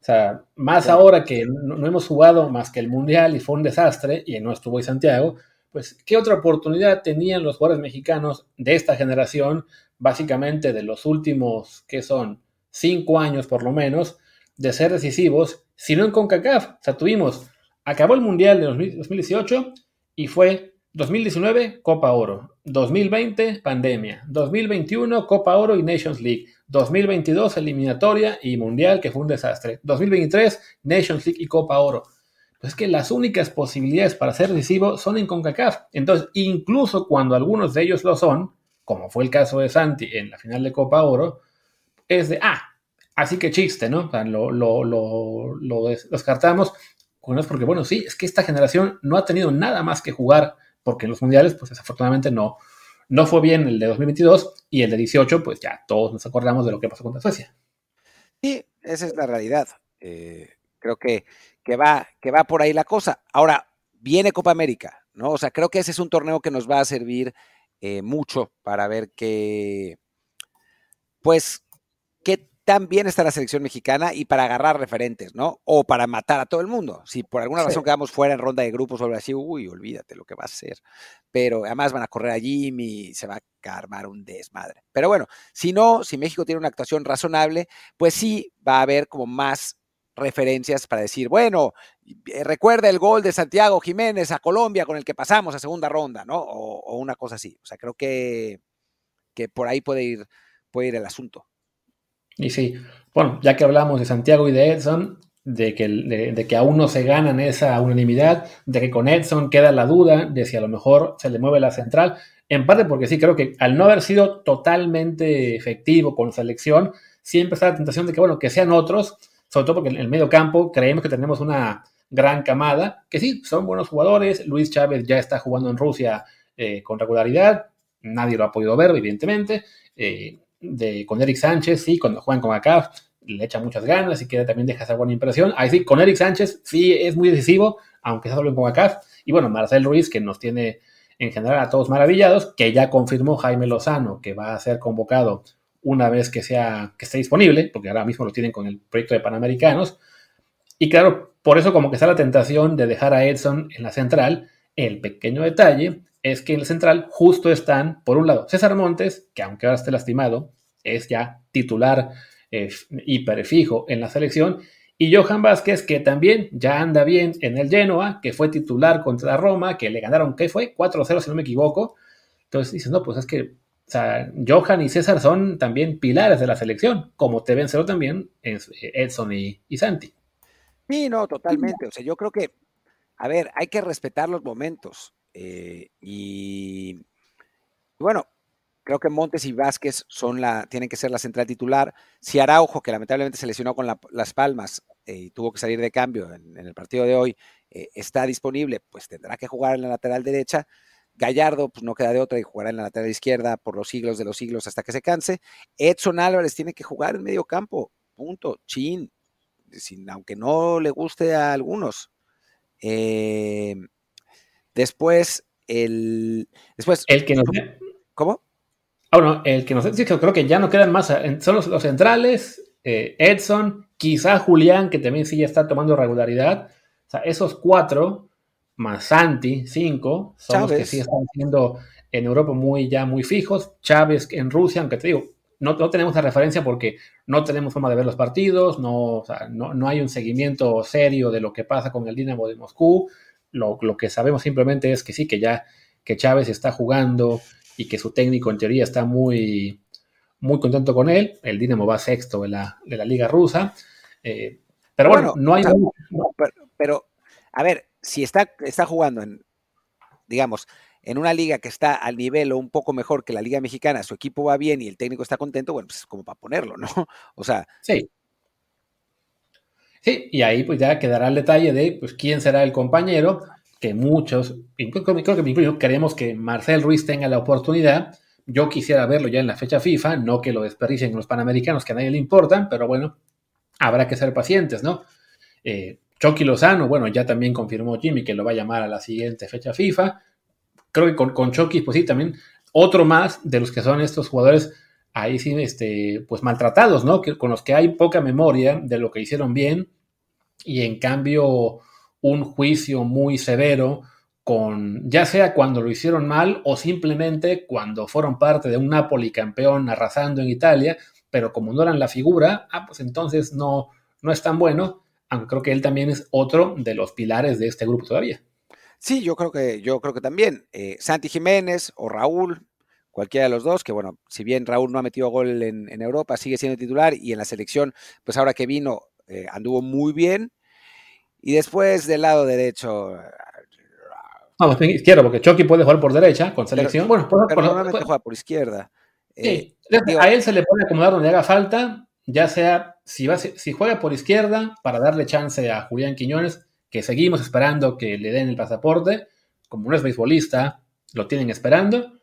O sea, más ahora que no, hemos jugado más que el Mundial y fue un desastre, y no estuvo en Santiago, pues, ¿qué otra oportunidad tenían los jugadores mexicanos de esta generación, básicamente de los últimos, que son cinco años por lo menos, de ser decisivos, si no en CONCACAF? O sea, tuvimos, acabó el Mundial de 2018 y fue 2019 Copa Oro, 2020 pandemia, 2021 Copa Oro y Nations League, 2022 eliminatoria y Mundial que fue un desastre, 2023 Nations League y Copa Oro. Pues es que las únicas posibilidades para ser decisivo son en CONCACAF. Entonces, incluso cuando algunos de ellos lo son, como fue el caso de Santi en la final de Copa Oro, es de, ah, así que chiste, ¿no? O sea, lo, lo, lo, lo descartamos. Es porque, bueno, sí, es que esta generación no ha tenido nada más que jugar, porque en los mundiales, pues desafortunadamente no, no fue bien el de 2022 y el de 18, pues ya todos nos acordamos de lo que pasó contra Suecia. Sí, esa es la realidad. Eh, creo que que va, que va por ahí la cosa. Ahora, viene Copa América, ¿no? O sea, creo que ese es un torneo que nos va a servir eh, mucho para ver qué, pues, bien está la selección mexicana y para agarrar referentes, ¿no? O para matar a todo el mundo. Si por alguna razón quedamos fuera en ronda de grupos o algo así, uy, olvídate lo que va a ser. Pero además van a correr a Jimmy y se va a armar un desmadre. Pero bueno, si no, si México tiene una actuación razonable, pues sí va a haber como más referencias para decir, bueno, eh, recuerda el gol de Santiago Jiménez a Colombia con el que pasamos a segunda ronda, ¿no? O, una cosa así. O sea, creo que, que por ahí puede ir, puede ir el asunto. Y sí, bueno, ya que hablamos de Santiago y de Edson, de que, de, que aún no se ganan esa unanimidad, de que con Edson queda la duda de si a lo mejor se le mueve la central, en parte porque sí creo que al no haber sido totalmente efectivo con selección, siempre está la tentación de que, bueno, que sean otros, sobre todo porque en el medio campo creemos que tenemos una gran camada, que sí, son buenos jugadores. Luis Chávez ya está jugando en Rusia eh, con regularidad, nadie lo ha podido ver, evidentemente. Eh, de, con Eric Sánchez, sí, cuando juegan con acá, le echa muchas ganas y que también deja esa buena impresión. Ahí sí, con Eric Sánchez sí es muy decisivo, aunque sea solo en acá. Y bueno, Marcel Ruiz, que nos tiene en general a todos maravillados, que ya confirmó Jaime Lozano que va a ser convocado una vez que, sea, que esté disponible, porque ahora mismo lo tienen con el proyecto de Panamericanos. Y claro, por eso como que está la tentación de dejar a Edson en la central. El pequeño detalle es que en la central justo están, por un lado, César Montes, que aunque ahora esté lastimado, es ya titular eh, hiper fijo en la selección, y Johan Vázquez, que también ya anda bien en el Genoa, que fue titular contra Roma, que le ganaron, ¿qué fue? 4-0 si no me equivoco. Entonces dicen, no, pues es que o sea, Johan y César son también pilares de la selección, como te cero también Edson y, Santi. Sí, no, totalmente. O sea, yo creo que, a ver, hay que respetar los momentos. Eh, y bueno, creo que Montes y Vázquez son la, tienen que ser la central titular. Si Araujo, que lamentablemente se lesionó con las palmas eh, y tuvo que salir de cambio en, el partido de hoy, eh, está disponible, pues tendrá que jugar en la lateral derecha. Gallardo, pues no queda de otra y jugará en la lateral izquierda por los siglos de los siglos hasta que se canse. Edson Álvarez tiene que jugar en medio campo, punto, chin, sin, aunque no le guste a algunos. Eh, después, el. Después. El que nos. ¿Cómo? Ah, bueno, el que nos. Sí, creo que ya no quedan más. Son los, centrales, eh, Edson, quizá Julián, que también sí ya está tomando regularidad. O sea, esos cuatro más Santi, 5, son los que sí están siendo en Europa muy ya muy fijos. Chávez en Rusia, aunque te digo, no, no, tenemos la referencia porque no tenemos forma de ver los partidos, no, no, hay un seguimiento serio de lo que pasa con el Dinamo de Moscú. Lo, que sabemos simplemente es que sí, que ya que Chávez está jugando y que su técnico en teoría está muy, muy contento con él. El Dinamo va sexto de la, de la liga rusa. Eh, pero bueno, no hay... pero, a ver, si está, está jugando en, digamos, en una liga que está al nivel o un poco mejor que la liga mexicana, su equipo va bien y el técnico está contento, bueno, pues es como para ponerlo, ¿no? O sea. Sí. Sí, y ahí pues ya quedará el detalle de pues quién será el compañero, que muchos, creo que incluyo, queremos que Marcel Ruiz tenga la oportunidad. Yo quisiera verlo ya en la fecha FIFA, no que lo desperdicien los panamericanos, que a nadie le importan, pero bueno, habrá que ser pacientes, ¿no? Eh, Chucky Lozano, bueno, ya también confirmó Jimmy que lo va a llamar a la siguiente fecha FIFA. Creo que con, con Chucky, pues sí, también otro más de los que son estos jugadores ahí sí, este, pues maltratados, ¿no? Que, con los que hay poca memoria de lo que hicieron bien y en cambio un juicio muy severo con, ya sea cuando lo hicieron mal o simplemente cuando fueron parte de un Napoli campeón arrasando en Italia, pero como no eran la figura, ah, pues entonces no, no es tan bueno, aunque creo que él también es otro de los pilares de este grupo todavía. Sí, yo creo que, yo creo que también. Eh, Santi Jiménez o Raúl, cualquiera de los dos, que bueno, si bien Raúl no ha metido gol en, Europa, sigue siendo titular y en la selección, pues ahora que vino, eh, anduvo muy bien. Y después del lado derecho, no, pues izquierda, porque Chucky puede jugar por derecha con selección. bueno, pero normalmente juega por izquierda. Sí, eh, a él se le puede acomodar donde haga falta, ya sea si, va, si juega por izquierda para darle chance a Julián Quiñones, que seguimos esperando que le den el pasaporte, como no es beisbolista, lo tienen esperando.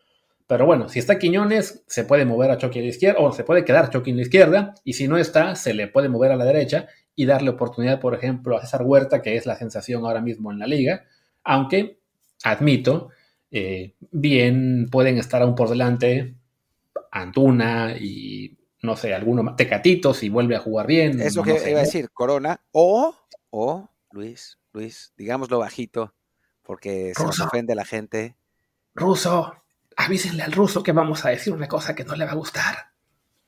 Pero bueno, si está Quiñones, se puede mover a Chucky a la izquierda, o se puede quedar Chucky en la izquierda, y si no está, se le puede mover a la derecha y darle oportunidad, por ejemplo, a César Huerta, que es la sensación ahora mismo en la liga, aunque admito, eh, bien pueden estar aún por delante Antuna y no sé, alguno Tecatito si vuelve a jugar bien. Eso que iba a decir, Corona, o, o, Luis, Luis, digámoslo bajito, porque se nos ofende la gente. Ruso, avísenle al ruso que vamos a decir una cosa que no le va a gustar.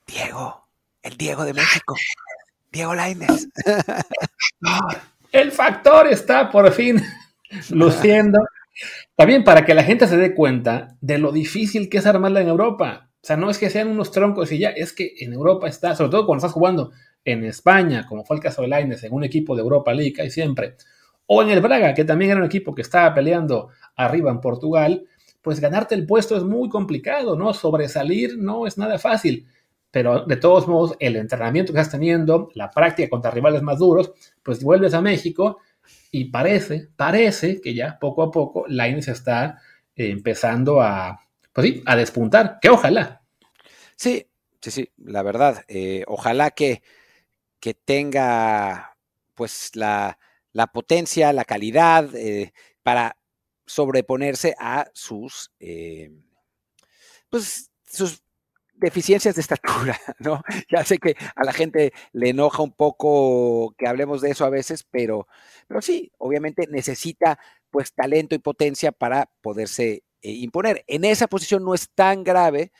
Diego, el Diego de México. Diego Laines. el factor está por fin luciendo. También para que la gente se dé cuenta de lo difícil que es armarla en Europa. O sea, no es que sean unos troncos y ya, es que en Europa está, sobre todo cuando estás jugando en España, como fue el caso de Laines, en un equipo de Europa League y siempre, o en el Braga, que también era un equipo que estaba peleando arriba en Portugal, pues ganarte el puesto es muy complicado, ¿no? Sobresalir no es nada fácil. Pero de todos modos, el entrenamiento que estás teniendo, la práctica contra rivales más duros, pues vuelves a México y parece, parece que ya poco a poco se está eh, empezando a, pues sí, a despuntar, que ojalá. Sí, sí, sí, la verdad, eh, ojalá que, que tenga pues la, la, potencia, la calidad eh, para sobreponerse a sus, pues, sus deficiencias de estatura, ¿no? Ya sé que a la gente le enoja un poco que hablemos de eso a veces, pero, pero sí, obviamente necesita pues talento y potencia para poderse eh, imponer. En esa posición no es tan grave,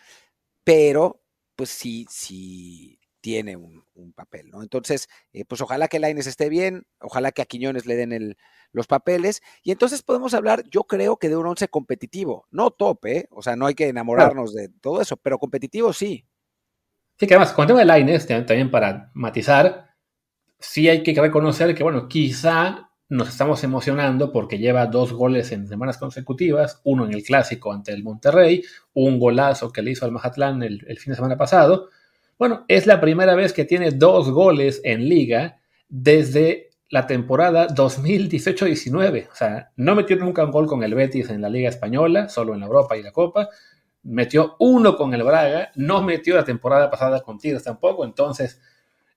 pero pues sí, sí tiene un, papel, ¿no? Entonces, eh, pues ojalá que Laines esté bien, ojalá que a Quiñones le den el, los papeles, y entonces podemos hablar, yo creo que de un once competitivo, no top, ¿eh? O sea, no hay que enamorarnos de todo eso, pero competitivo sí. Sí, que además, con el tema de Laines, también para matizar, sí hay que reconocer que, bueno, quizá nos estamos emocionando porque lleva dos goles en semanas consecutivas, uno en el clásico ante el Monterrey, un golazo que le hizo al Mazatlán el, el fin de semana pasado. Bueno, es la primera vez que tiene dos goles en liga desde la temporada 2018-19. O sea, no metió nunca un gol con el Betis en la Liga Española, solo en la Europa y la Copa. Metió uno con el Braga, no metió la temporada pasada con Tigres tampoco. Entonces,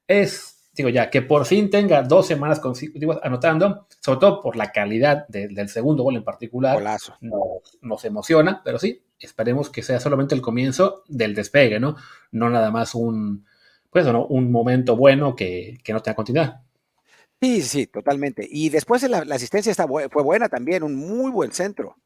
es, digo ya, que por fin tenga dos semanas consecutivas anotando, sobre todo por la calidad del segundo gol en particular. Nos, nos emociona, pero sí, esperemos que sea solamente el comienzo del despegue, ¿no? No nada más un, pues, ¿no? un momento bueno que, que no tenga continuidad. Sí, sí, totalmente. Y después la, asistencia está, fue buena también, un muy buen centro.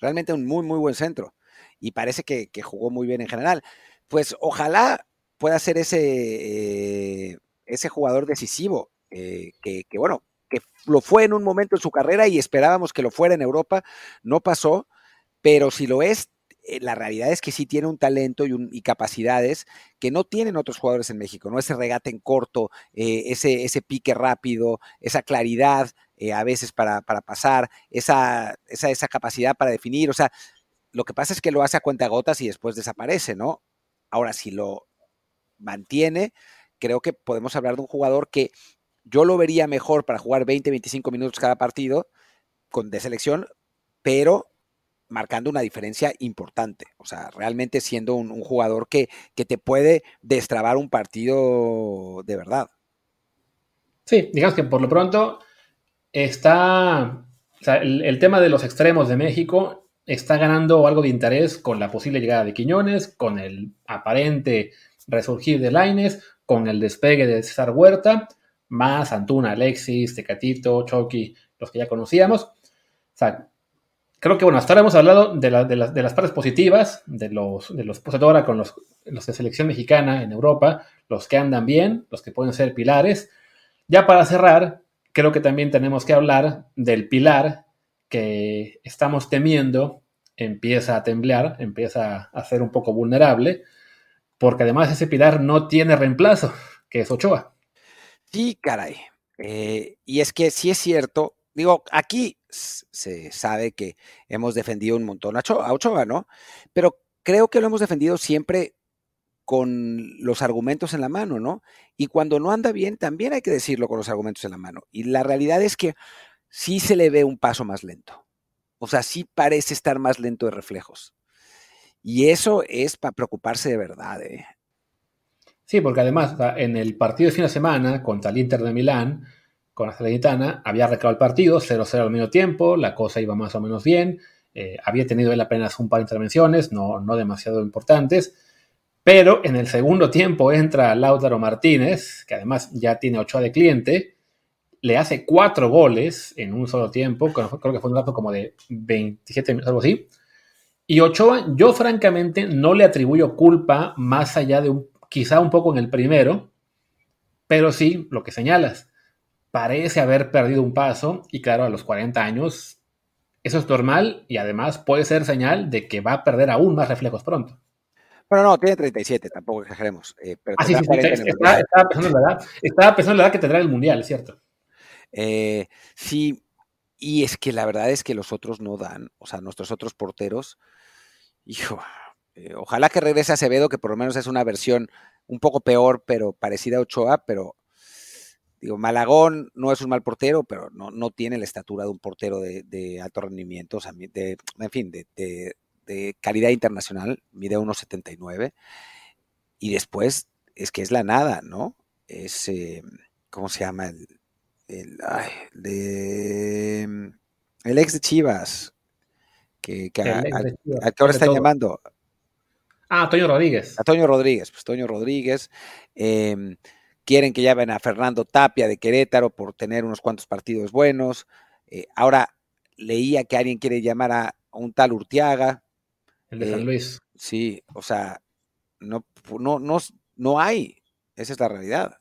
Realmente un muy, muy buen centro. Y parece que, jugó muy bien en general. Pues ojalá pueda ser ese, eh, ese jugador decisivo, eh, que, que, bueno, que lo fue en un momento en su carrera y esperábamos que lo fuera en Europa, no pasó, pero si lo es, eh, la realidad es que sí tiene un talento y, capacidades que no tienen otros jugadores en México, ¿no? Ese regate en corto, eh, ese, ese pique rápido, esa claridad eh, a veces para, pasar, esa, esa, esa, capacidad para definir. O sea, lo que pasa es que lo hace a cuentagotas y después desaparece, ¿no? Ahora, si lo mantiene, creo que podemos hablar de un jugador que yo lo vería mejor para jugar 20, 25 minutos cada partido con, de selección, pero marcando una diferencia importante. O sea, realmente siendo un, jugador que, que, te puede destrabar un partido de verdad. Sí, digamos que por lo pronto está. el, tema de los extremos de México está ganando algo de interés con la posible llegada de Quiñones, con el aparente resurgir de Laines, con el despegue de César Huerta, más Antuna, Alexis, Tecatito, Chucky, los que ya conocíamos. O sea, creo que, bueno, hasta ahora hemos hablado de, las partes positivas, de los, de los pues, ahora con los, los de selección mexicana en Europa, los que andan bien, los que pueden ser pilares. Ya para cerrar, creo que también tenemos que hablar del pilar que estamos temiendo empieza a temblar, empieza a ser un poco vulnerable, porque además ese pilar no tiene reemplazo, que es Ochoa. Sí, caray. Eh, y es que sí es cierto, digo, aquí se sabe que hemos defendido un montón a Ochoa, ¿no? Pero creo que lo hemos defendido siempre con los argumentos en la mano, ¿no? Y cuando no anda bien, también hay que decirlo con los argumentos en la mano. Y la realidad es que sí se le ve un paso más lento. O sea, sí parece estar más lento de reflejos. Y eso es para preocuparse de verdad. ¿eh? Sí, porque además en el partido de fin de semana contra el Inter de Milán, con la Salernitana, había recreado el partido 0-0 al medio tiempo, la cosa iba más o menos bien, eh, había tenido él apenas un par de intervenciones, no, no demasiado importantes, pero en el segundo tiempo entra Lautaro Martínez, que además ya tiene 8 de cliente, le hace cuatro goles en un solo tiempo, creo que fue un rato como de 27 minutos, algo así. Y Ochoa, yo francamente no le atribuyo culpa más allá de un, quizá un poco en el primero, pero sí, lo que señalas, parece haber perdido un paso y claro, a los 40 años, eso es normal y además puede ser señal de que va a perder aún más reflejos pronto. Bueno, no, tiene 37, tampoco exageremos. Eh, ah, sí, sí, estaba, pensando en la edad, estaba pensando en la edad que tendrá el Mundial, ¿cierto? Eh, sí, y es que la verdad es que los otros no dan, o sea, nuestros otros porteros, hijo, eh, ojalá que regrese Acevedo, que por lo menos es una versión un poco peor, pero parecida a Ochoa, pero digo, Malagón no es un mal portero, pero no, no tiene la estatura de un portero de, alto rendimiento, o sea, de, en fin, de, de calidad internacional, mide 1,79, y después es que es la nada, ¿no? Es, eh, ¿cómo se llama? El, el, de, el ex de Chivas, que, que a, ahora están llamando. Ah, Toño Rodríguez. A Toño Rodríguez, pues Toño Rodríguez. Em, quieren que llamen a Fernando Tapia de Querétaro por tener unos cuantos partidos buenos. Eh, ahora leía que alguien quiere llamar a, un tal Urtiaga. El de San eh, Luis. Sí, o sea, no, no, no, no hay. Esa es la realidad.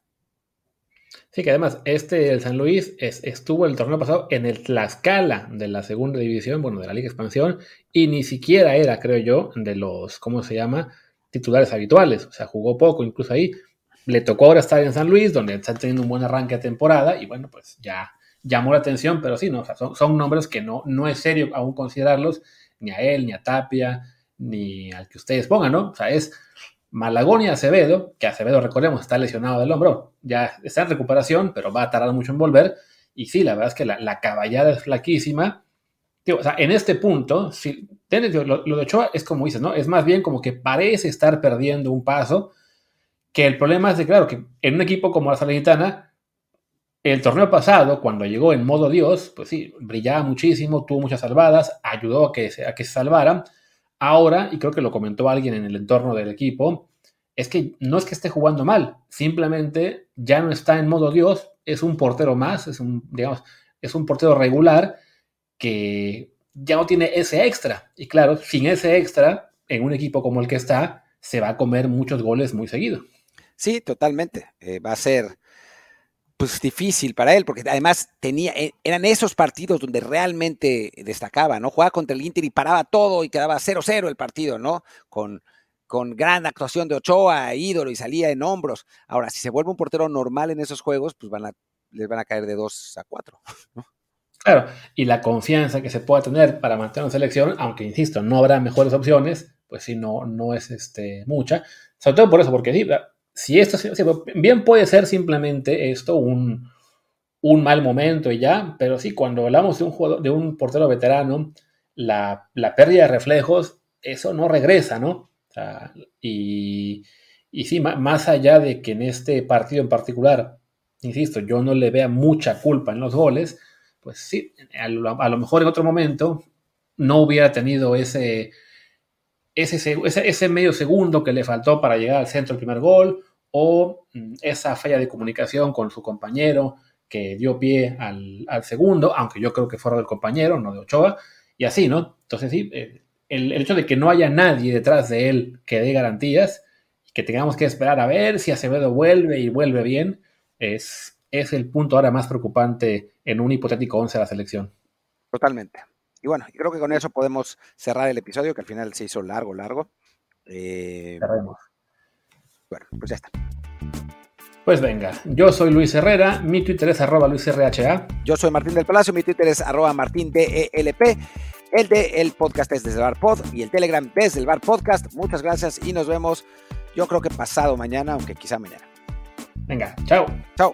Sí, que además este el San Luis estuvo el torneo pasado en el Tlaxcala de la segunda división, bueno, de la Liga Expansión, y ni siquiera era, creo yo, de los, ¿cómo se llama? Titulares habituales. O sea, jugó poco incluso ahí. Le tocó ahora estar en San Luis, donde está teniendo un buen arranque de temporada, y bueno, pues ya llamó la atención, pero sí, no, o sea, son, son nombres que no, no es serio aún considerarlos, ni a él, ni a Tapia, ni al que ustedes pongan, ¿no? O sea, es Malagón y Acevedo, que Acevedo, recordemos, está lesionado del hombro, ya está en recuperación, pero va a tardar mucho en volver. Y sí, la verdad es que la, caballada es flaquísima. o sea, en este punto, si, lo, de Ochoa es como dices, ¿no? Es más bien como que parece estar perdiendo un paso, que el problema es de, claro, que en un equipo como la Salernitana, el torneo pasado, cuando llegó en modo Dios, pues sí, brillaba muchísimo, tuvo muchas salvadas, ayudó a que, a que se Ahora, y creo que lo comentó alguien en el entorno del equipo, es que no es que esté jugando mal, simplemente ya no está en modo Dios, es un portero más, es un, digamos, es un portero regular que ya no tiene ese extra. Y claro, sin ese extra, en un equipo como el que está, se va a comer muchos goles muy seguido. Sí, totalmente. Eh, va a ser pues difícil para él, porque además tenía, eh, eran esos partidos donde realmente destacaba, ¿no? Jugaba contra el Inter y paraba todo y quedaba 0-0 el partido, ¿no? Con, con gran actuación de Ochoa, ídolo y salía en hombros. Ahora, si se vuelve un portero normal en esos juegos, pues van a, les van a caer de 2 a 4, ¿no? Claro, y la confianza que se pueda tener para mantener una selección, aunque insisto, no habrá mejores opciones, pues sí, no, no es este, mucha. Sobre todo por eso, porque sí, si esto, bien puede ser simplemente esto un, mal momento y ya, pero sí, cuando hablamos de un, jugador, de un portero veterano, la, pérdida de reflejos, eso no regresa, ¿no? y, y sí, más allá de que en este partido en particular, insisto, yo no le vea mucha culpa en los goles, pues sí, a lo mejor en otro momento no hubiera tenido ese ese, ese, medio segundo que le faltó para llegar al centro del primer gol, o mm, esa falla de comunicación con su compañero que dio pie al, segundo, aunque yo creo que fuera del compañero, no de Ochoa, y así, ¿no? Entonces sí, eh, el, el, hecho de que no haya nadie detrás de él que dé garantías, que tengamos que esperar a ver si Acevedo vuelve y vuelve bien, es, es el punto ahora más preocupante en un hipotético 11 de la selección. Totalmente. Y bueno, creo que con eso podemos cerrar el episodio, que al final se hizo largo, largo. Eh, Cerremos. bueno, pues ya está. Pues venga, yo soy Luis Herrera, mi Twitter es arroba luisrha. Yo soy Martín del Palacio, mi Twitter es arroba martindelp. El de el podcast es desde el Bar Pod y el Telegram desde el Bar Podcast. Muchas gracias y nos vemos, yo creo que pasado mañana, aunque quizá mañana. Venga, chao. Chao.